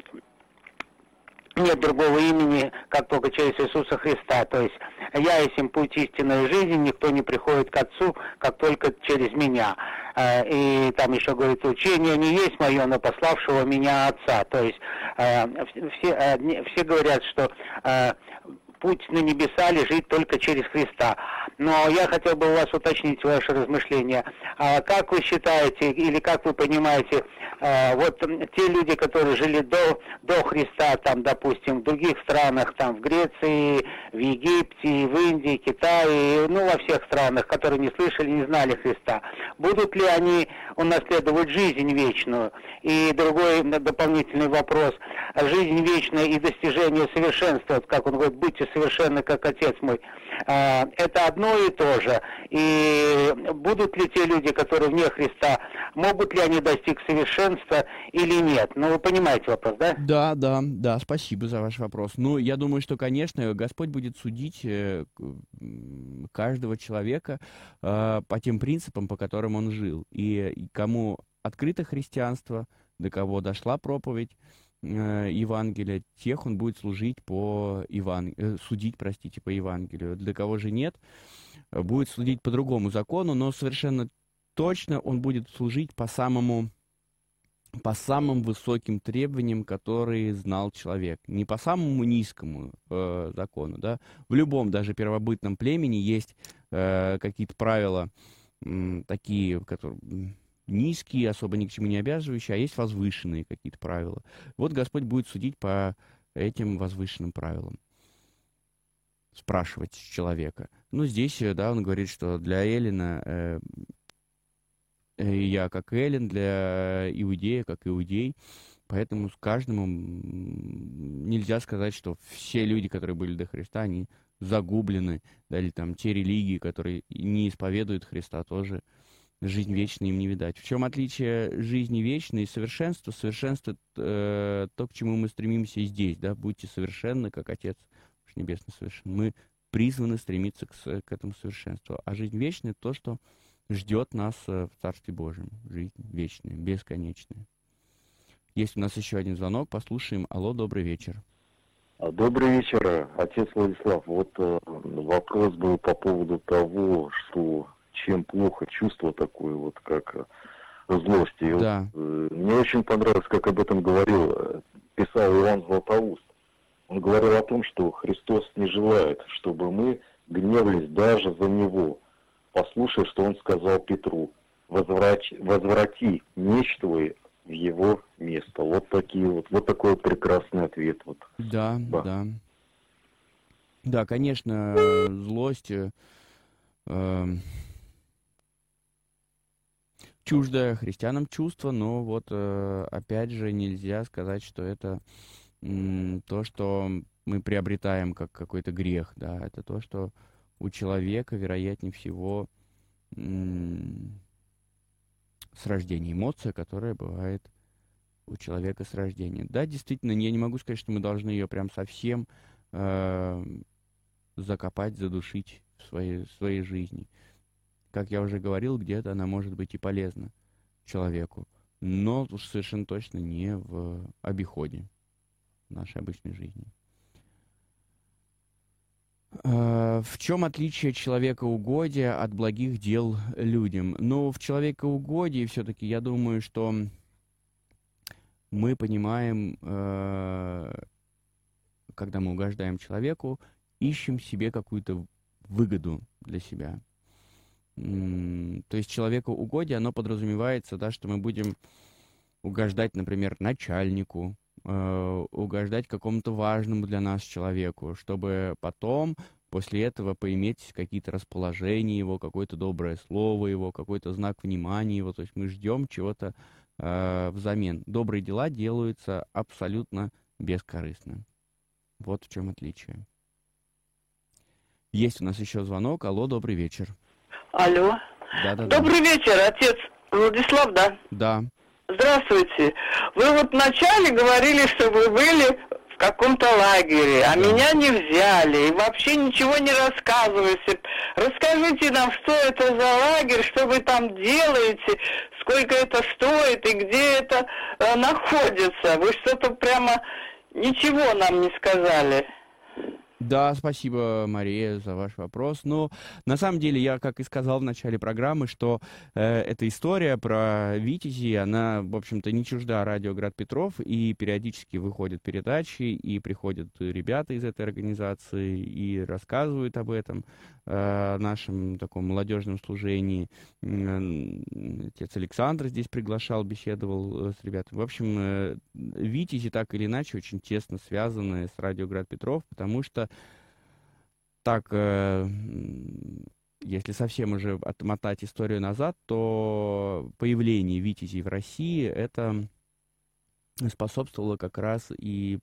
нет другого имени, как только через Иисуса Христа. То есть я есть путь истинной жизни, никто не приходит к Отцу, как только через меня. Э, и там еще говорит, учение не есть мое, но пославшего меня Отца. То есть все, все говорят, что путь на небеса лежит только через Христа. Но я хотел бы у вас уточнить ваше размышление. А как вы считаете, или как вы понимаете, а, вот те люди, которые жили до, до Христа, там, допустим, в других странах, там, в Греции, в Египте, в Индии, Китае, ну, во всех странах, которые не слышали, не знали Христа, будут ли они унаследовать жизнь вечную? И другой дополнительный вопрос. Жизнь вечная и достижение совершенства, вот как он говорит, будьте совершенны, как Отец мой. А, это одно и то же. И будут ли те люди, которые вне Христа, могут ли они достичь совершенства или нет? Ну, вы понимаете вопрос, да? Да, да, да, спасибо за ваш вопрос. Ну, я думаю, что, конечно, Господь будет судить э, каждого человека э, по тем принципам, по которым он жил. И кому открыто христианство, до кого дошла проповедь, э, Евангелия, тех он будет служить по Еван... Э, судить, простите, по Евангелию. Для кого же нет, будет судить по другому закону, но совершенно точно он будет служить по самому по самым высоким требованиям, которые знал человек, не по самому низкому э, закону, да. В любом даже первобытном племени есть э, какие-то правила э, такие, которые низкие, особо ни к чему не обязывающие, а есть возвышенные какие-то правила. Вот Господь будет судить по этим возвышенным правилам. Спрашивать человека. Ну, здесь, э, да, он говорит, что для Эллина э, э, я как Эллин, для иудея как иудей. Поэтому с каждому нельзя сказать, что все люди, которые были до Христа, они загублены, да, или там те религии, которые не исповедуют Христа, тоже жизнь вечную им не видать. В чем отличие жизни вечной и совершенства? Совершенство э, то, к чему мы стремимся здесь, да, будьте совершенны, как Отец Небесный совершен. Мы призваны стремиться к, к этому совершенству. А жизнь вечная — то, что ждет нас э, в Царстве Божьем. Жизнь вечная, бесконечная. Есть у нас еще один звонок, послушаем. Алло, добрый вечер. А, добрый вечер, отец Владислав. Вот э, вопрос был по поводу того, что чем плохо чувство такое, вот как э, злости. И да. вот, э, мне очень понравилось, как об этом говорил, э, писал Иван Златоуст. Он говорил о том, что Христос не желает, чтобы мы гневались даже за Него. Послушай, что Он сказал Петру. Возврати, возврати меч твой в его место. Вот такие вот, вот такой прекрасный ответ. Вот. Да, да. Да, да конечно, злость э, чуждое христианам чувство, но вот э, опять же нельзя сказать, что это то, что мы приобретаем как какой-то грех, да, это то, что у человека, вероятнее всего, с рождения эмоция, которая бывает у человека с рождения. Да, действительно, я не могу сказать, что мы должны ее прям совсем э, закопать, задушить в своей, в своей жизни как я уже говорил, где-то она может быть и полезна человеку, но уж совершенно точно не в обиходе нашей обычной жизни. Э, в чем отличие человека-угодия от благих дел людям? Ну, в человека-угодии все-таки я думаю, что мы понимаем, э, когда мы угождаем человеку, ищем себе какую-то выгоду для себя. То есть человеку-угодие, оно подразумевается, да, что мы будем угождать, например, начальнику, э, угождать какому-то важному для нас человеку, чтобы потом после этого поиметь какие-то расположения его, какое-то доброе слово его, какой-то знак внимания его. То есть мы ждем чего-то э, взамен. Добрые дела делаются абсолютно бескорыстно. Вот в чем отличие. Есть у нас еще звонок. Алло, добрый вечер. Алло. Да, да, да. Добрый вечер, отец Владислав, да? Да. Здравствуйте. Вы вот вначале говорили, что вы были в каком-то лагере, а Да. меня не взяли и вообще ничего не рассказываете. Расскажите нам, что это за лагерь, что вы там делаете, сколько это стоит и где это э, находится. Вы что-то прямо ничего нам не сказали. Да, спасибо, Мария, за ваш вопрос. Но на самом деле я, как и сказал в начале программы, что э, эта история про Витязи, она, в общем-то, не чужда радио Град Петров, и периодически выходят передачи, и приходят ребята из этой организации и рассказывают об этом, э, нашем таком молодежном служении. М, Отец Александр здесь приглашал, беседовал э, с ребятами. В общем, э, Витязи так или иначе очень тесно связаны с радио Град Петров, потому что так, э, если совсем уже отмотать историю назад, то появление Витязей в России это способствовало как раз и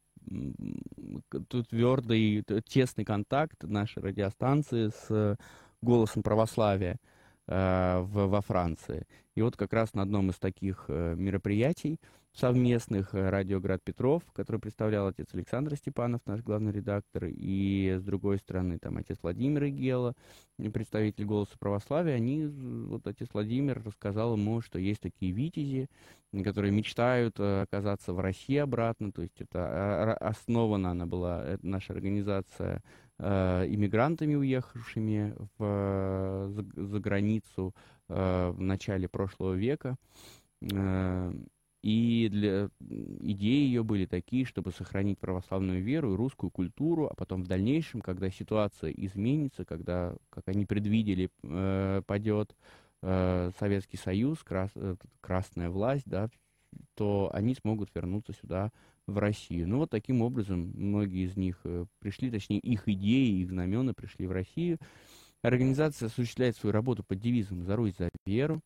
твердый, тесный контакт нашей радиостанции с голосом православия э, в- во Франции. И вот как раз на одном из таких э, мероприятий совместных э, «Радио Град Петров», который представлял отец Александр Степанов, наш главный редактор, и с другой стороны там отец Владимир Игела, э, представитель «Голоса православия», они, вот отец Владимир рассказал ему, что есть такие витязи, которые мечтают э, оказаться в России обратно, то есть это а, основана она была, э, наша организация, иммигрантами, уехавшими в, за, за границу в начале прошлого века. И для, идеи ее были такие, чтобы сохранить православную веру и русскую культуру, а потом в дальнейшем, когда ситуация изменится, когда, как они предвидели, э, падет э, Советский Союз, крас- э, красная власть, да, то они смогут вернуться сюда, в Россию. Ну вот таким образом многие из них э, пришли, точнее их идеи, их знамена пришли в Россию. Организация осуществляет свою работу под девизом «За Русь, за веру».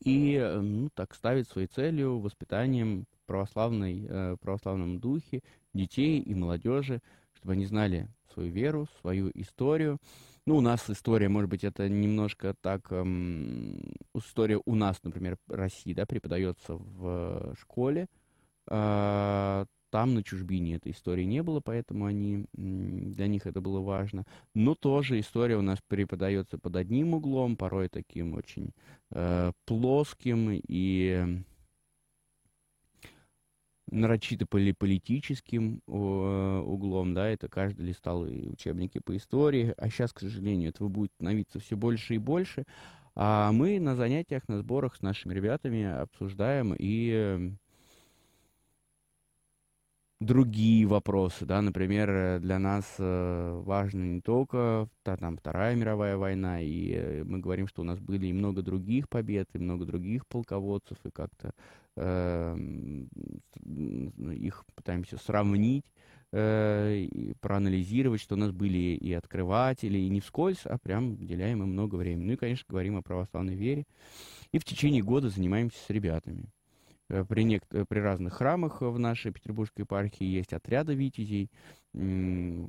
И, э, ну, так ставит своей целью воспитанием православной, э, православном духе детей и молодежи, чтобы они знали свою веру, свою историю. Ну, у нас история, может быть, это немножко так, эм, история у нас, например, России, да, преподается в школе. А, Там на чужбине этой истории не было, поэтому они, для них это было важно. Но тоже история у нас преподается под одним углом, порой таким очень э, плоским и нарочито поли- политическим углом, да, это каждый листал и учебники по истории, а сейчас, к сожалению, этого будет становиться все больше и больше, а мы на занятиях, на сборах с нашими ребятами обсуждаем и другие вопросы, да, например, э, для нас э, важно не только та, там Вторая мировая война, и э, мы говорим, что у нас были и много других побед, и много других полководцев, и как-то э, их пытаемся сравнить, э, и проанализировать, что у нас были и открыватели, и не вскользь, а прям уделяем им много времени. Ну и, конечно, говорим о православной вере. И в течение года занимаемся с ребятами. Э, При, нек- э, при разных храмах в нашей петербургской епархии есть отряды витязей,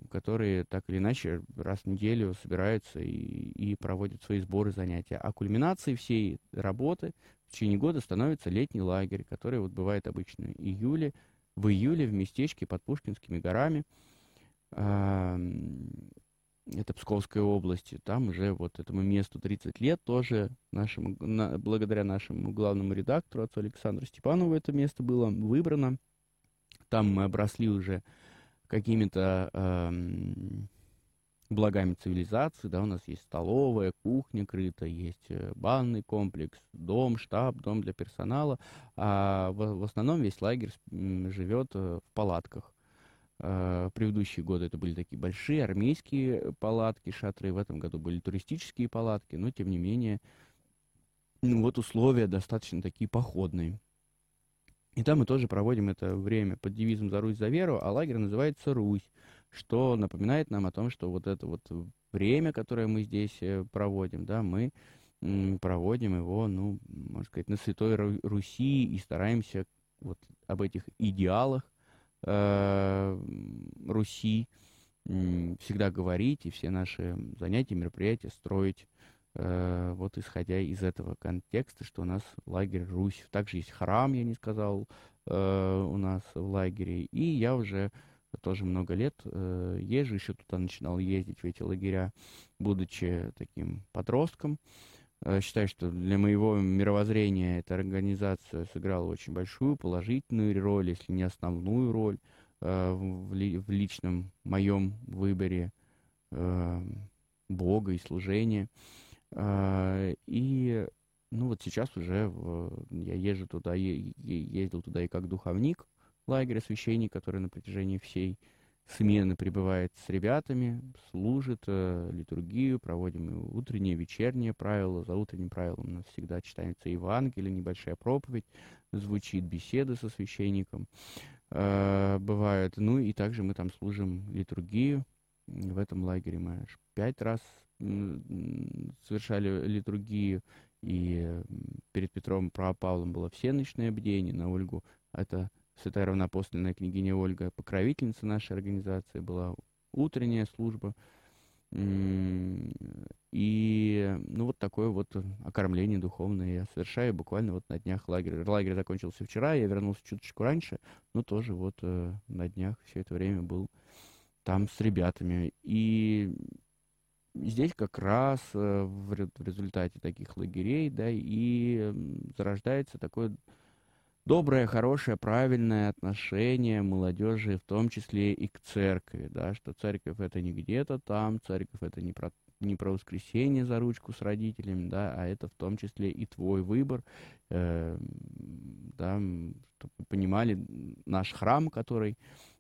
которые так или иначе раз в неделю собираются и, и проводят свои сборы, занятия. А кульминацией всей работы в течение года становится летний лагерь, который вот бывает обычно июле, в июле в местечке под Пушкинскими горами. Это Псковская область. Там уже вот этому месту 30 лет тоже нашему, на- благодаря нашему главному редактору, отцу Александру Степанову, это место было выбрано. Там мы обросли уже какими-то эм, благами цивилизации, да, у нас есть столовая, кухня крыта, есть э, банный комплекс, дом, штаб, дом для персонала, а в, в основном весь лагерь живет в палатках. В предыдущие годы это были такие большие армейские палатки, шатры, в этом году были туристические палатки, но тем не менее, ну, вот условия достаточно такие походные. И там мы тоже проводим это время под девизом «За Русь, за веру», а лагерь называется «Русь», что напоминает нам о том, что вот это вот время, которое мы здесь э, проводим, да, мы проводим его, ну, можно сказать, на Святой Руси и стараемся вот об этих идеалах Руси э, всегда говорить и все наши занятия, мероприятия строить Э, вот исходя из этого контекста, что у нас лагерь Русь. Также есть храм, я не сказал, э, у нас в лагере. И я уже тоже много лет езжу, еще туда начинал ездить в эти лагеря, будучи таким подростком. Считаю, что для моего мировоззрения эта организация сыграла очень большую положительную роль, если не основную роль в личном моем выборе Бога и служения. И, ну, вот сейчас уже в, я езжу туда, ездил туда и как духовник лагеря, священник, который на протяжении всей смены пребывает с ребятами, служит э, литургию, проводим утреннее, вечернее правило. За утренним правилом у нас всегда читается Евангелие, небольшая проповедь, звучит беседа со священником. Э, бывает, ну и также мы там служим литургию. В этом лагере мы аж пять раз совершали литургию, и перед Петром Павлом было всеночное бдение, на Ольгу это святая равнопостольная княгиня Ольга, покровительница нашей организации, была утренняя служба, и, ну, вот такое вот окормление духовное я совершаю буквально вот на днях лагеря. Лагерь закончился вчера, я вернулся чуточку раньше, но тоже вот э, на днях все это время был там с ребятами. И здесь как раз э, в результате таких лагерей, да, и зарождается такое доброе, хорошее, правильное отношение молодежи, в том числе и к церкви, да, что церковь это не где-то там, церковь это не про, не про воскресенье за ручку с родителями, да, а это в том числе и твой выбор, э, да, чтобы понимали, наш храм, который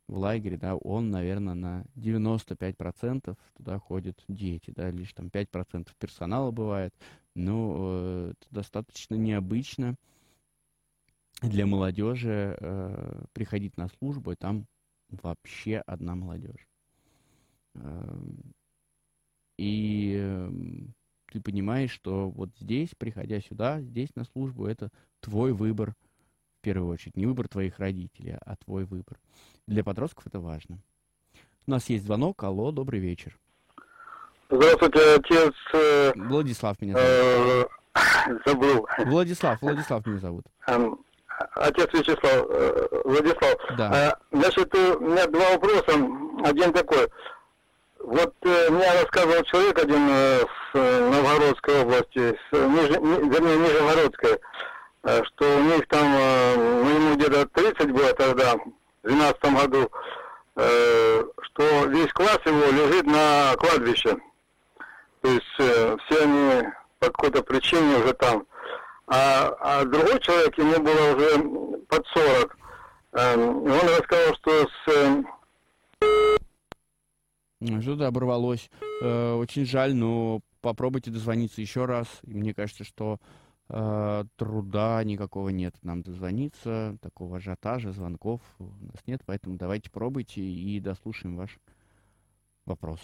в лагере, да, он, наверное, на 95% туда ходят дети, да, лишь там 5% персонала бывает, но э, это достаточно необычно для молодежи э, приходить на службу, и там вообще одна молодежь. Э, и э, ты понимаешь, что вот здесь, приходя сюда, здесь на службу, это твой выбор – в первую очередь. Не выбор твоих родителей, а твой выбор. Для подростков это важно. У нас есть звонок. Алло, добрый вечер. Здравствуйте, отец. Э, Владислав меня зовут. Э, забыл. Владислав, Владислав меня зовут. Эм, отец Вячеслав, э, Владислав. Да. Значит, у меня два вопроса. Один такой. Вот мне рассказывал человек один с Новгородской области, с, Ниж... вернее, Нижегородской, Э, что у них там, э, ну ему где-то 30 было тогда, в 12 году, э, что весь класс его лежит на кладбище. То есть все они по какой-то причине уже там. А, а другой человек, ему было уже под 40, он рассказал, что с... Что-то оборвалось. Очень жаль, но попробуйте дозвониться еще раз. Мне кажется, что э, труда никакого нет нам дозвониться, такого ажиотажа, звонков у нас нет, поэтому давайте пробуйте и дослушаем ваш вопрос.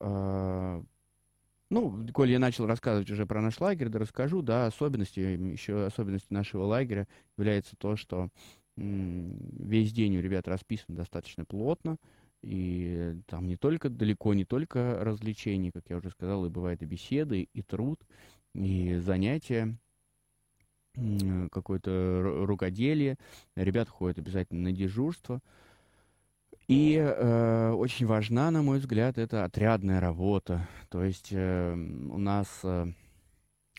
Э, ну, коль я начал рассказывать уже про наш лагерь, да расскажу, да, особенности, еще особенностью нашего лагеря является то, что весь день у ребят расписан достаточно плотно, и там не только, далеко не только развлечения, как я уже сказал, и бывают и беседы, и труд, и занятия, какое-то рукоделие. Ребят ходят обязательно на дежурство. И э, очень важна, на мой взгляд, это отрядная работа. То есть э, у нас э,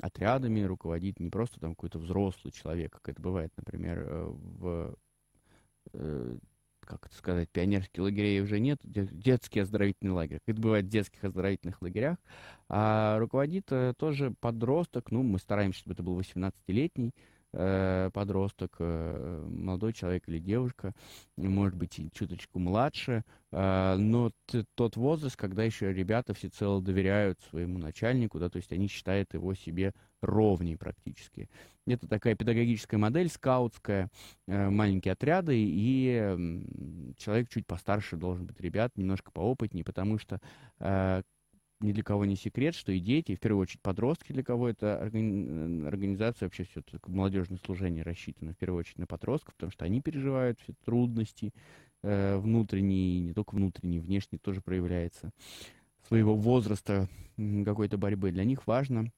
отрядами руководит не просто там какой-то взрослый человек, как это бывает, например, э, в э, как это сказать, пионерских лагерей уже нет, детский оздоровительный лагерь. Это бывает в детских оздоровительных лагерях. А руководит э, тоже подросток, ну, мы стараемся, чтобы это был 18-летний, Э, подросток, э, молодой человек или девушка, может быть, чуточку младше, э, но тот возраст, когда еще ребята всецело доверяют своему начальнику, да, то есть они считают его себе ровней практически. Это такая педагогическая модель, скаутская, маленькие отряды, и человек чуть постарше должен быть, ребят, немножко поопытнее, потому что ни для кого не секрет, что и дети, и в первую очередь подростки, для кого это органи... организация, вообще все это молодежное служение рассчитано в первую очередь на подростков, потому что они переживают все трудности э, внутренние, не только внутренние, внешние тоже проявляется своего возраста какой-то борьбы. Для них важно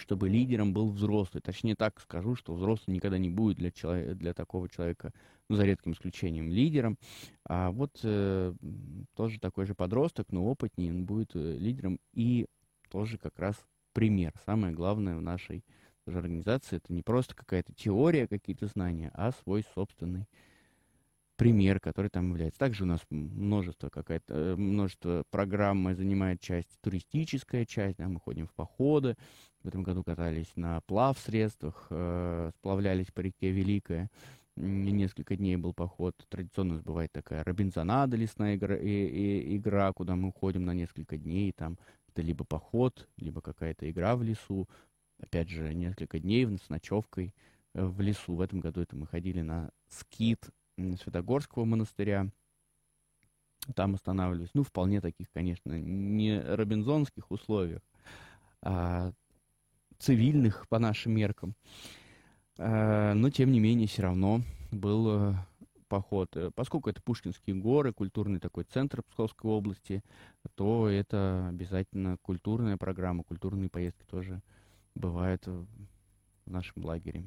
чтобы лидером был взрослый. Точнее так скажу, что взрослый никогда не будет для, человека, для такого человека, ну, за редким исключением, лидером. А вот э, тоже такой же подросток, но опытнее, он будет э, лидером и тоже как раз пример. Самое главное в нашей организации это не просто какая-то теория, какие-то знания, а свой собственный пример, который там является. Также у нас множество какая-то, э, множество программ занимает часть, туристическая часть, да, мы ходим в походы, в этом году катались на плав-средствах, э, сплавлялись по реке Великая, несколько дней был поход. Традиционно у нас бывает такая Робинзонада лесная игра, и, и, игра, куда мы уходим на несколько дней, там это либо поход, либо какая-то игра в лесу, опять же, несколько дней с ночевкой э, в лесу. В этом году это мы ходили на скит Святогорского монастыря. Там останавливались. Ну, вполне таких, конечно, не робинзонских условиях, а цивильных по нашим меркам. А, но, тем не менее, все равно был э, поход. Поскольку это Пушкинские горы, культурный такой центр Псковской области, то это обязательно культурная программа, культурные поездки тоже бывают в нашем лагере.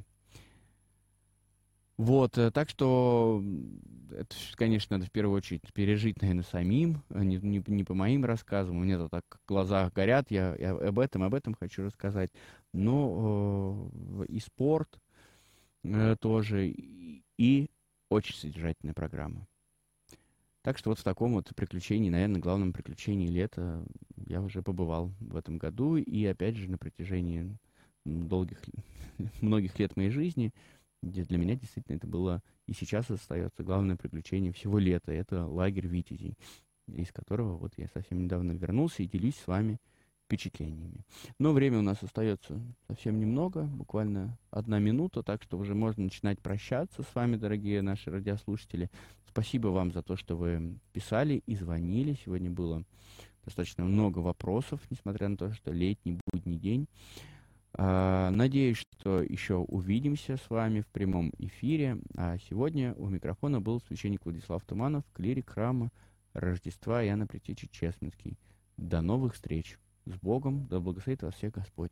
Вот, э, так что, это, конечно, надо в первую очередь пережить, наверное, самим, а не, не, не по моим рассказам. У меня-то так в глазах горят, я, я об этом, об этом хочу рассказать. Но э, и спорт э, тоже, и, и очень содержательная программа. Так что вот в таком вот приключении, наверное, главном приключении лета я уже побывал в этом году. И опять же, на протяжении долгих, многих лет моей жизни – где для меня действительно это было и сейчас остается главное приключение всего лета. Это лагерь Витязей, из которого вот я совсем недавно вернулся и делюсь с вами впечатлениями. Но время у нас остается совсем немного, буквально одна минута, так что уже можно начинать прощаться с вами, дорогие наши радиослушатели. Спасибо вам за то, что вы писали и звонили. Сегодня было достаточно много вопросов, несмотря на то, что летний будний день. А, надеюсь, что еще увидимся с вами в прямом эфире. А сегодня у микрофона был священник Владислав Туманов, клирик храма Рождества Иоанна Предтечи Честный. До новых встреч. С Богом, да благословит вас всех Господь.